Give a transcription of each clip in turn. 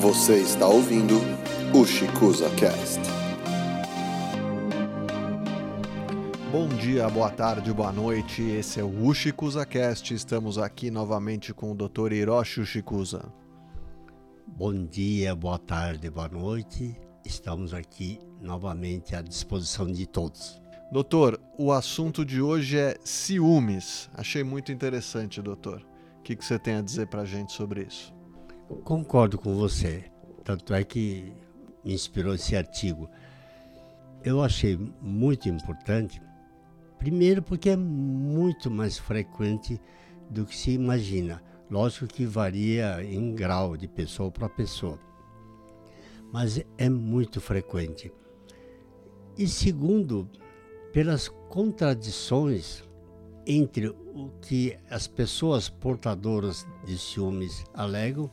Você está ouvindo o Chicuza Cast. Bom dia, boa tarde, boa noite. Esse é o Ushikuza Cast. Estamos aqui novamente com o Dr. Hiroshi Ushikuza. Bom dia, boa tarde, boa noite. Estamos aqui novamente à disposição de todos. Doutor, o assunto de hoje é ciúmes. Achei muito interessante, doutor. O que, que você tem a dizer para a gente sobre isso? Concordo com você. Tanto é que me inspirou esse artigo. Eu achei muito importante, primeiro porque é muito mais frequente do que se imagina. Lógico que varia em grau de pessoa para pessoa, mas é muito frequente. E segundo, pelas contradições entre o que as pessoas portadoras de ciúmes alegam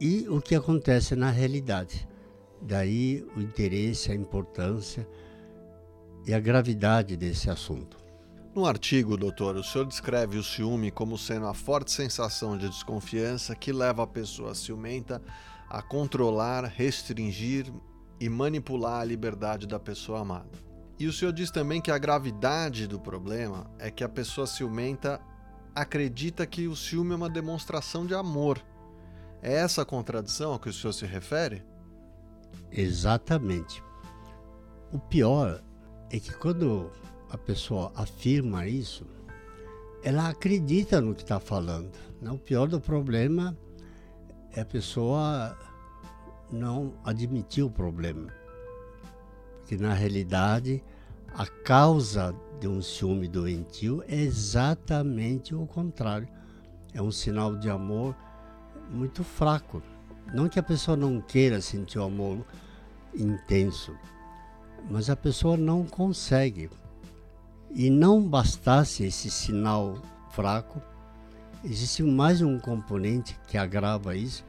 e o que acontece na realidade. Daí o interesse, a importância e a gravidade desse assunto. No artigo, doutor, o senhor descreve o ciúme como sendo a forte sensação de desconfiança que leva a pessoa ciumenta a controlar, restringir e manipular a liberdade da pessoa amada. E o senhor diz também que a gravidade do problema é que a pessoa ciumenta acredita que o ciúme é uma demonstração de amor é essa contradição a que o senhor se refere? Exatamente. O pior é que quando a pessoa afirma isso, ela acredita no que está falando. Né? O pior do problema é a pessoa não admitir o problema. Porque na realidade a causa de um ciúme doentio é exatamente o contrário. É um sinal de amor muito fraco. Não que a pessoa não queira sentir o amor intenso, mas a pessoa não consegue. E não bastasse esse sinal fraco, existe mais um componente que agrava isso,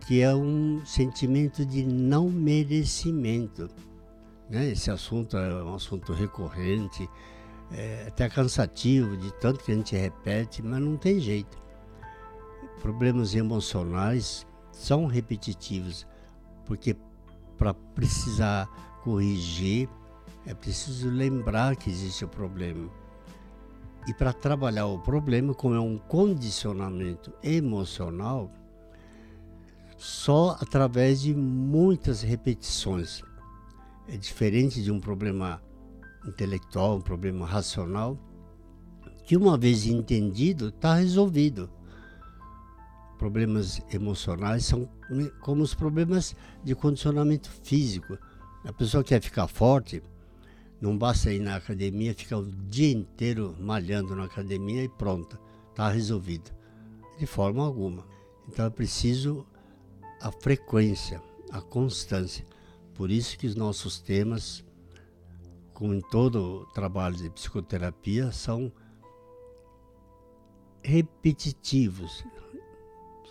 que é um sentimento de não merecimento. Né? Esse assunto é um assunto recorrente, é até cansativo de tanto que a gente repete, mas não tem jeito problemas emocionais são repetitivos, porque para precisar corrigir é preciso lembrar que existe o problema. E para trabalhar o problema, como é um condicionamento emocional, só através de muitas repetições. É diferente de um problema intelectual, um problema racional, que uma vez entendido, está resolvido problemas emocionais são como os problemas de condicionamento físico. A pessoa quer ficar forte, não basta ir na academia, ficar o dia inteiro malhando na academia e pronto, está resolvido. De forma alguma. Então é preciso a frequência, a constância. Por isso que os nossos temas, como em todo trabalho de psicoterapia, são repetitivos,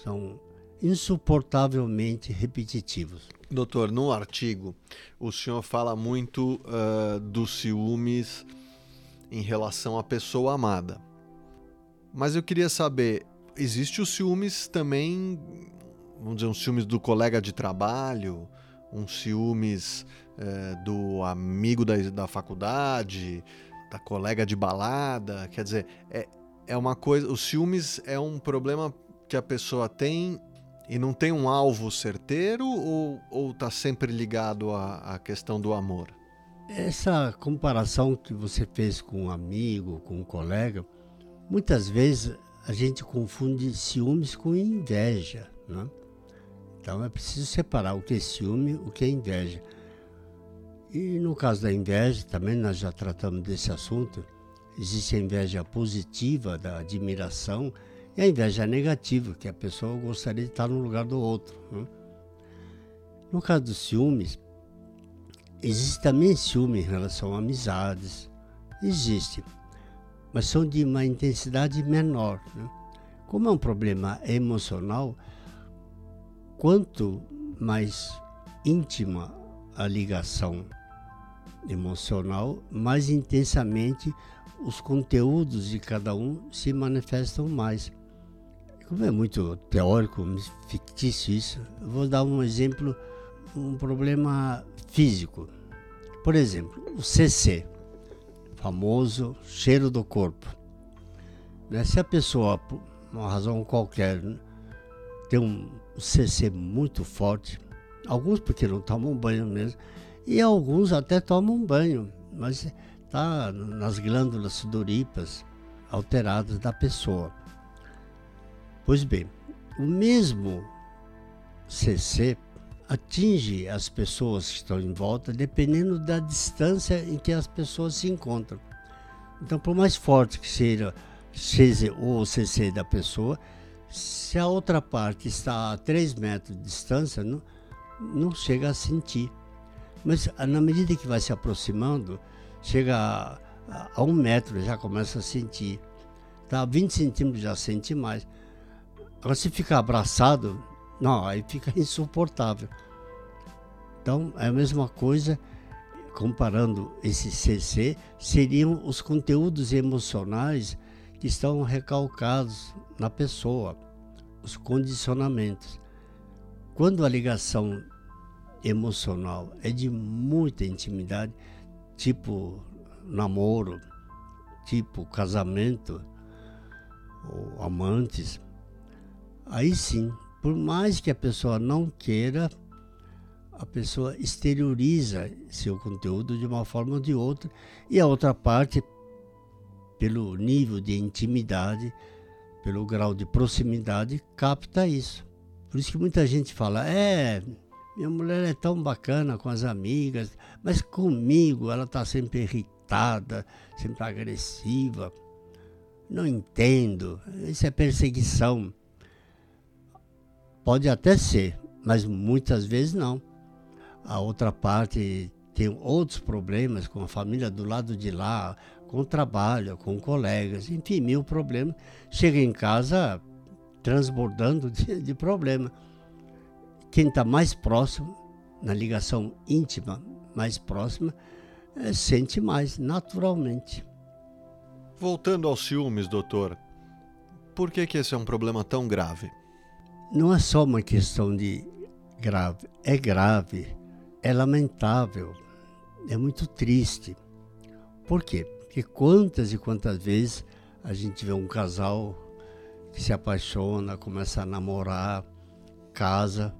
são insuportavelmente repetitivos. Doutor, no artigo, o senhor fala muito uh, dos ciúmes em relação à pessoa amada. Mas eu queria saber, existe os ciúmes também, vamos dizer, um ciúmes do colega de trabalho, um ciúmes uh, do amigo da, da faculdade, da colega de balada, quer dizer, é, é uma coisa, os ciúmes é um problema que a pessoa tem e não tem um alvo certeiro ou está sempre ligado à, à questão do amor? Essa comparação que você fez com um amigo, com um colega, muitas vezes a gente confunde ciúmes com inveja. Né? Então é preciso separar o que é ciúme o que é inveja. E no caso da inveja, também nós já tratamos desse assunto, existe a inveja positiva, da admiração, e a inveja é negativa, que a pessoa gostaria de estar no lugar do outro. Né? No caso dos ciúmes, existe também ciúme em relação a amizades. Existe, mas são de uma intensidade menor. Né? Como é um problema emocional, quanto mais íntima a ligação emocional, mais intensamente os conteúdos de cada um se manifestam mais como é muito teórico, fictício isso, vou dar um exemplo, um problema físico. Por exemplo, o CC, famoso cheiro do corpo. Né? Se a pessoa, por uma razão qualquer, tem um CC muito forte, alguns porque não tomam banho mesmo, e alguns até tomam banho, mas está nas glândulas sudoríparas alteradas da pessoa. Pois bem, o mesmo CC atinge as pessoas que estão em volta dependendo da distância em que as pessoas se encontram. Então, por mais forte que seja, o CC da pessoa, se a outra parte está a 3 metros de distância, não, não chega a sentir. Mas na medida que vai se aproximando, chega a, a, a um metro já começa a sentir. Tá, a 20 centímetros já sente mais. Agora, se ficar abraçado, não, aí fica insuportável. Então, é a mesma coisa, comparando esse CC, seriam os conteúdos emocionais que estão recalcados na pessoa, os condicionamentos. Quando a ligação emocional é de muita intimidade, tipo namoro, tipo casamento, ou amantes, Aí sim, por mais que a pessoa não queira, a pessoa exterioriza seu conteúdo de uma forma ou de outra, e a outra parte, pelo nível de intimidade, pelo grau de proximidade, capta isso. Por isso que muita gente fala: é, minha mulher é tão bacana com as amigas, mas comigo ela está sempre irritada, sempre agressiva. Não entendo, isso é perseguição. Pode até ser, mas muitas vezes não. A outra parte tem outros problemas com a família do lado de lá, com o trabalho, com colegas, enfim, mil problemas. Chega em casa transbordando de, de problema. Quem está mais próximo, na ligação íntima mais próxima, é, sente mais, naturalmente. Voltando aos ciúmes, doutor, por que, que esse é um problema tão grave? Não é só uma questão de grave, é grave, é lamentável, é muito triste. Por quê? Porque quantas e quantas vezes a gente vê um casal que se apaixona, começa a namorar, casa,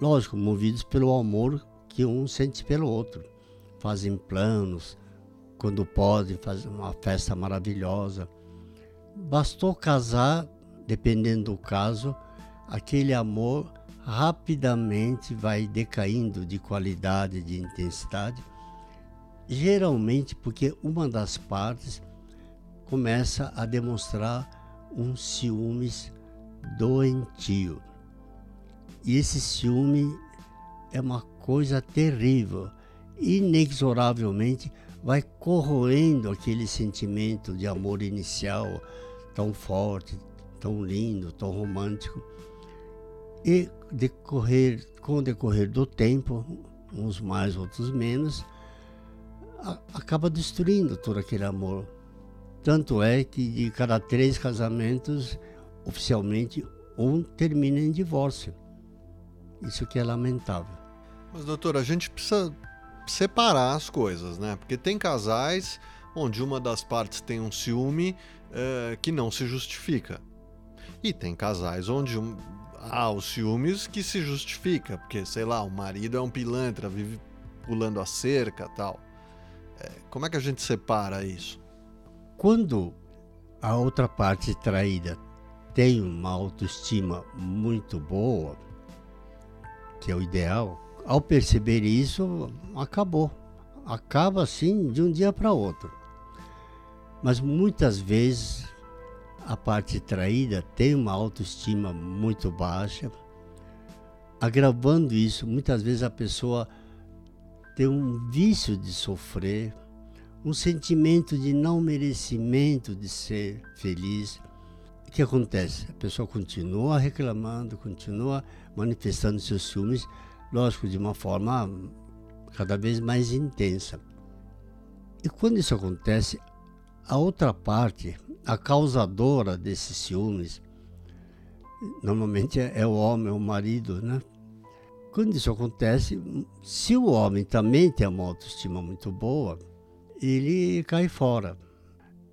lógico, movidos pelo amor que um sente pelo outro. Fazem planos, quando podem, fazem uma festa maravilhosa. Bastou casar, dependendo do caso, aquele amor rapidamente vai decaindo de qualidade, de intensidade, geralmente porque uma das partes começa a demonstrar um ciúmes doentio. E esse ciúme é uma coisa terrível, inexoravelmente vai corroendo aquele sentimento de amor inicial tão forte, tão lindo, tão romântico e decorrer, com o decorrer do tempo, uns mais, outros menos, a, acaba destruindo todo aquele amor. Tanto é que de cada três casamentos, oficialmente, um termina em divórcio. Isso que é lamentável. Mas, doutor, a gente precisa separar as coisas, né? Porque tem casais onde uma das partes tem um ciúme é, que não se justifica. E tem casais onde um, há os ciúmes que se justifica, porque, sei lá, o marido é um pilantra, vive pulando a cerca tal. É, como é que a gente separa isso? Quando a outra parte traída tem uma autoestima muito boa, que é o ideal, ao perceber isso, acabou. Acaba assim de um dia para outro. Mas muitas vezes a parte traída tem uma autoestima muito baixa. Agravando isso, muitas vezes a pessoa tem um vício de sofrer, um sentimento de não merecimento de ser feliz. O que acontece? A pessoa continua reclamando, continua manifestando seus ciúmes, lógico, de uma forma cada vez mais intensa. E quando isso acontece, a outra parte, a causadora desses ciúmes, Normalmente é, é o homem, é o marido, né? Quando isso acontece, se o homem também tem uma autoestima muito boa, ele cai fora.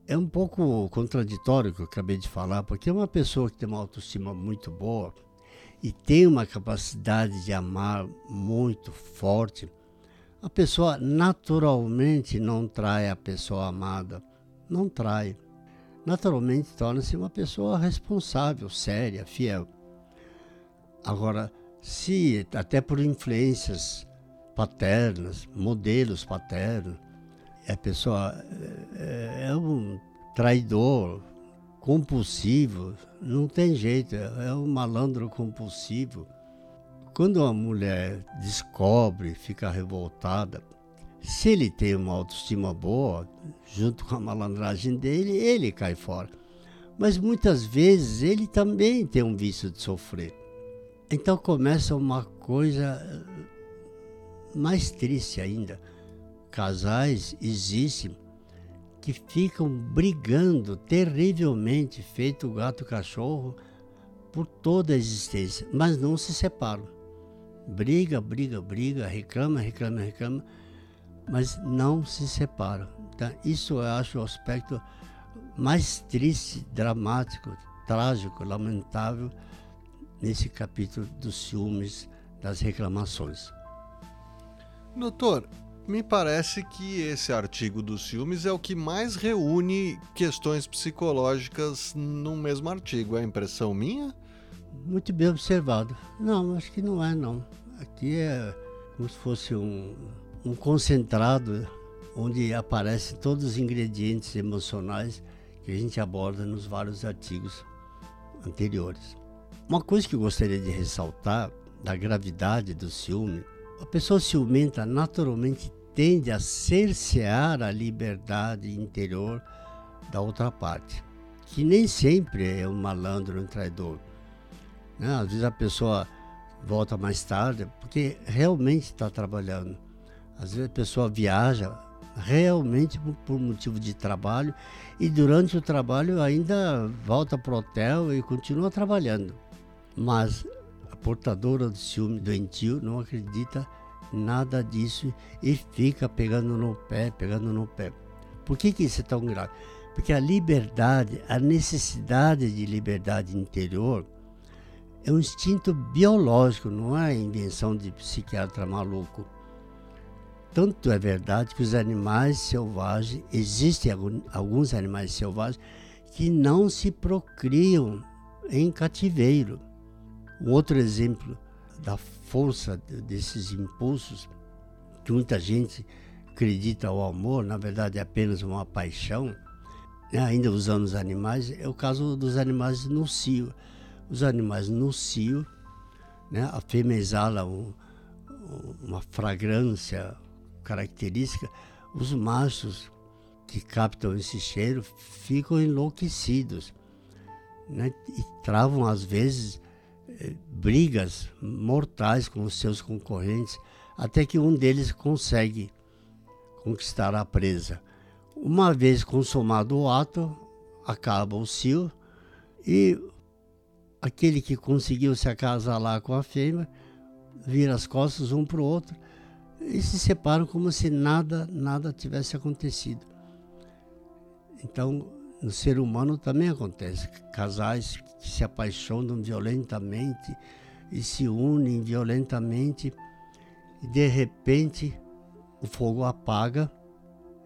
É um pouco contraditório o que eu acabei de falar, porque uma pessoa que tem uma autoestima muito boa e tem uma capacidade de amar muito forte, a pessoa naturalmente não trai a pessoa amada, não trai. Naturalmente torna-se uma pessoa responsável, séria, fiel. Agora, se até por influências paternas, modelos paternos, a pessoa é, é um traidor, compulsivo, não tem jeito, é um malandro compulsivo. Quando uma mulher descobre, fica revoltada, se ele tem uma autoestima boa, junto com a malandragem dele, ele cai fora. Mas muitas vezes ele também tem um vício de sofrer. Então começa uma coisa eh, mais triste ainda. Casais existem que ficam brigando terrivelmente, feito gato e cachorro, por toda a existência, mas não se separam. Briga, briga, briga, reclama, reclama, reclama, mas não se separam. Então, isso eu acho o aspecto mais triste, dramático, trágico, lamentável nesse capítulo dos ciúmes, das reclamações. Doutor, me parece que esse artigo dos ciúmes é o que mais reúne questões psicológicas no mesmo artigo. É impressão minha? Muito bem observado. Não, acho que não é não. Aqui é como se fosse um, um concentrado onde aparecem todos os ingredientes emocionais que a gente aborda nos vários artigos anteriores. Uma coisa que eu gostaria de ressaltar da gravidade do ciúme, a pessoa ciumenta naturalmente tende a cercear a liberdade interior da outra parte, que nem sempre é um malandro, um traidor. Né? Às vezes a pessoa volta mais tarde porque realmente está trabalhando. Às vezes a pessoa viaja realmente por motivo de trabalho e durante o trabalho ainda volta para o hotel e continua trabalhando. Mas a portadora do ciúme doentio não acredita nada disso e fica pegando no pé, pegando no pé. Por que, que isso é tão grave? Porque a liberdade, a necessidade de liberdade interior é um instinto biológico, não é invenção de psiquiatra maluco. Tanto é verdade que os animais selvagens, existem alguns animais selvagens que não se procriam em cativeiro. Um outro exemplo da força desses impulsos, que muita gente acredita ao amor, na verdade é apenas uma paixão, né? ainda usando os animais, é o caso dos animais no cio. Os animais no cio, né? a fêmea exala um, uma fragrância característica, os machos que captam esse cheiro ficam enlouquecidos né? e travam às vezes brigas mortais com os seus concorrentes, até que um deles consegue conquistar a presa. Uma vez consumado o ato, acaba o cio e aquele que conseguiu se acasalar com a fêmea vira as costas um para o outro e se separam como se nada, nada tivesse acontecido. Então, no ser humano também acontece. Casais que se apaixonam violentamente e se unem violentamente e de repente o fogo apaga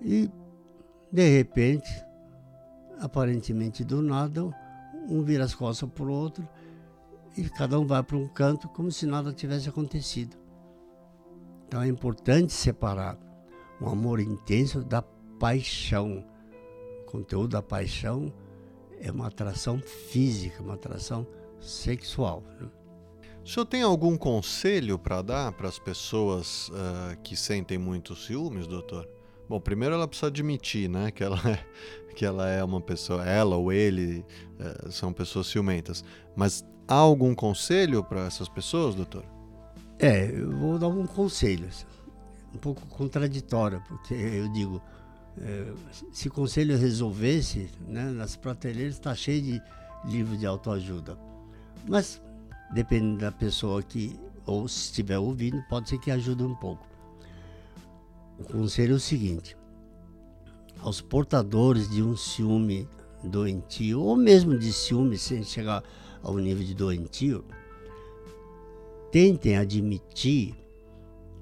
e de repente, aparentemente do nada, um vira as costas para o outro e cada um vai para um canto como se nada tivesse acontecido. Então é importante separar o amor intenso da paixão conteúdo da paixão é uma atração física, uma atração sexual. Né? O senhor tem algum conselho para dar para as pessoas uh, que sentem muitos ciúmes, doutor? Bom, primeiro ela precisa admitir, né, que ela é, que ela é uma pessoa, ela ou ele uh, são pessoas ciumentas. Mas há algum conselho para essas pessoas, doutor? É, eu vou dar um conselho, um pouco contraditório, porque eu digo, é, se o conselho resolvesse, né, nas prateleiras está cheio de livros de autoajuda. Mas, dependendo da pessoa que, ou se estiver ouvindo, pode ser que ajude um pouco. O conselho é o seguinte: aos portadores de um ciúme doentio, ou mesmo de ciúme sem chegar ao nível de doentio, tentem admitir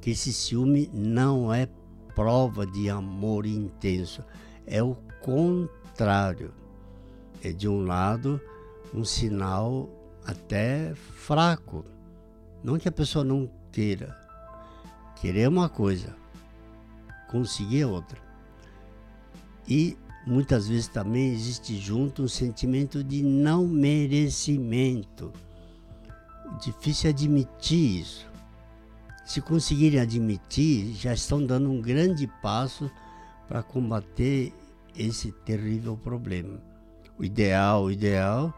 que esse ciúme não é prova de amor intenso, é o contrário. É de um lado um sinal até fraco. Não que a pessoa não queira. Querer é uma coisa, conseguir é outra. E muitas vezes também existe junto um sentimento de não merecimento. Difícil admitir isso. Se conseguirem admitir, já estão dando um grande passo para combater esse terrível problema. O ideal, o ideal,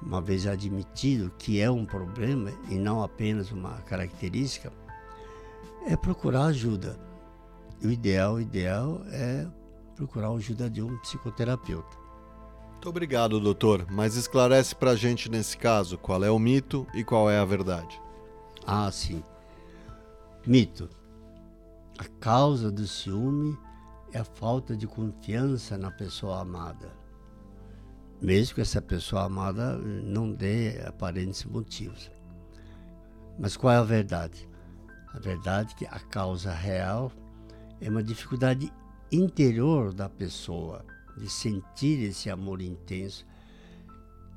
uma vez admitido que é um problema e não apenas uma característica, é procurar ajuda. O ideal, o ideal é procurar a ajuda de um psicoterapeuta. Muito obrigado, doutor. Mas esclarece para a gente nesse caso qual é o mito e qual é a verdade. Ah, sim. Mito. A causa do ciúme é a falta de confiança na pessoa amada. Mesmo que essa pessoa amada não dê aparentes motivos. Mas qual é a verdade? A verdade é que a causa real é uma dificuldade interior da pessoa, de sentir esse amor intenso,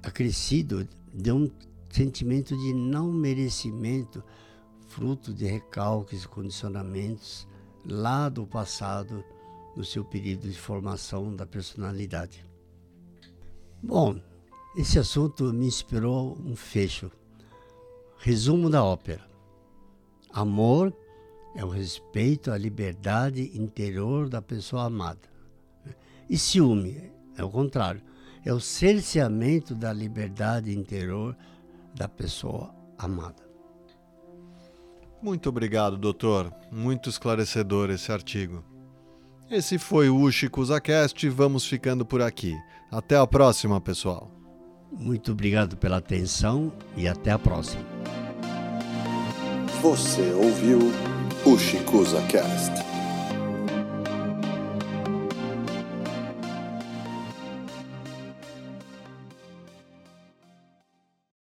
acrescido de um sentimento de não merecimento, fruto de recalques e condicionamentos lá do passado, no seu período de formação da personalidade. Bom, esse assunto me inspirou um fecho. Resumo da ópera. Amor é o respeito à liberdade interior da pessoa amada. E ciúme é o contrário, é o cerceamento da liberdade interior da pessoa amada. Muito obrigado, doutor. Muito esclarecedor esse artigo. Esse foi o Ushikuzacast e vamos ficando por aqui. Até a próxima, pessoal. Muito obrigado pela atenção e até a próxima. Você ouviu o Cast.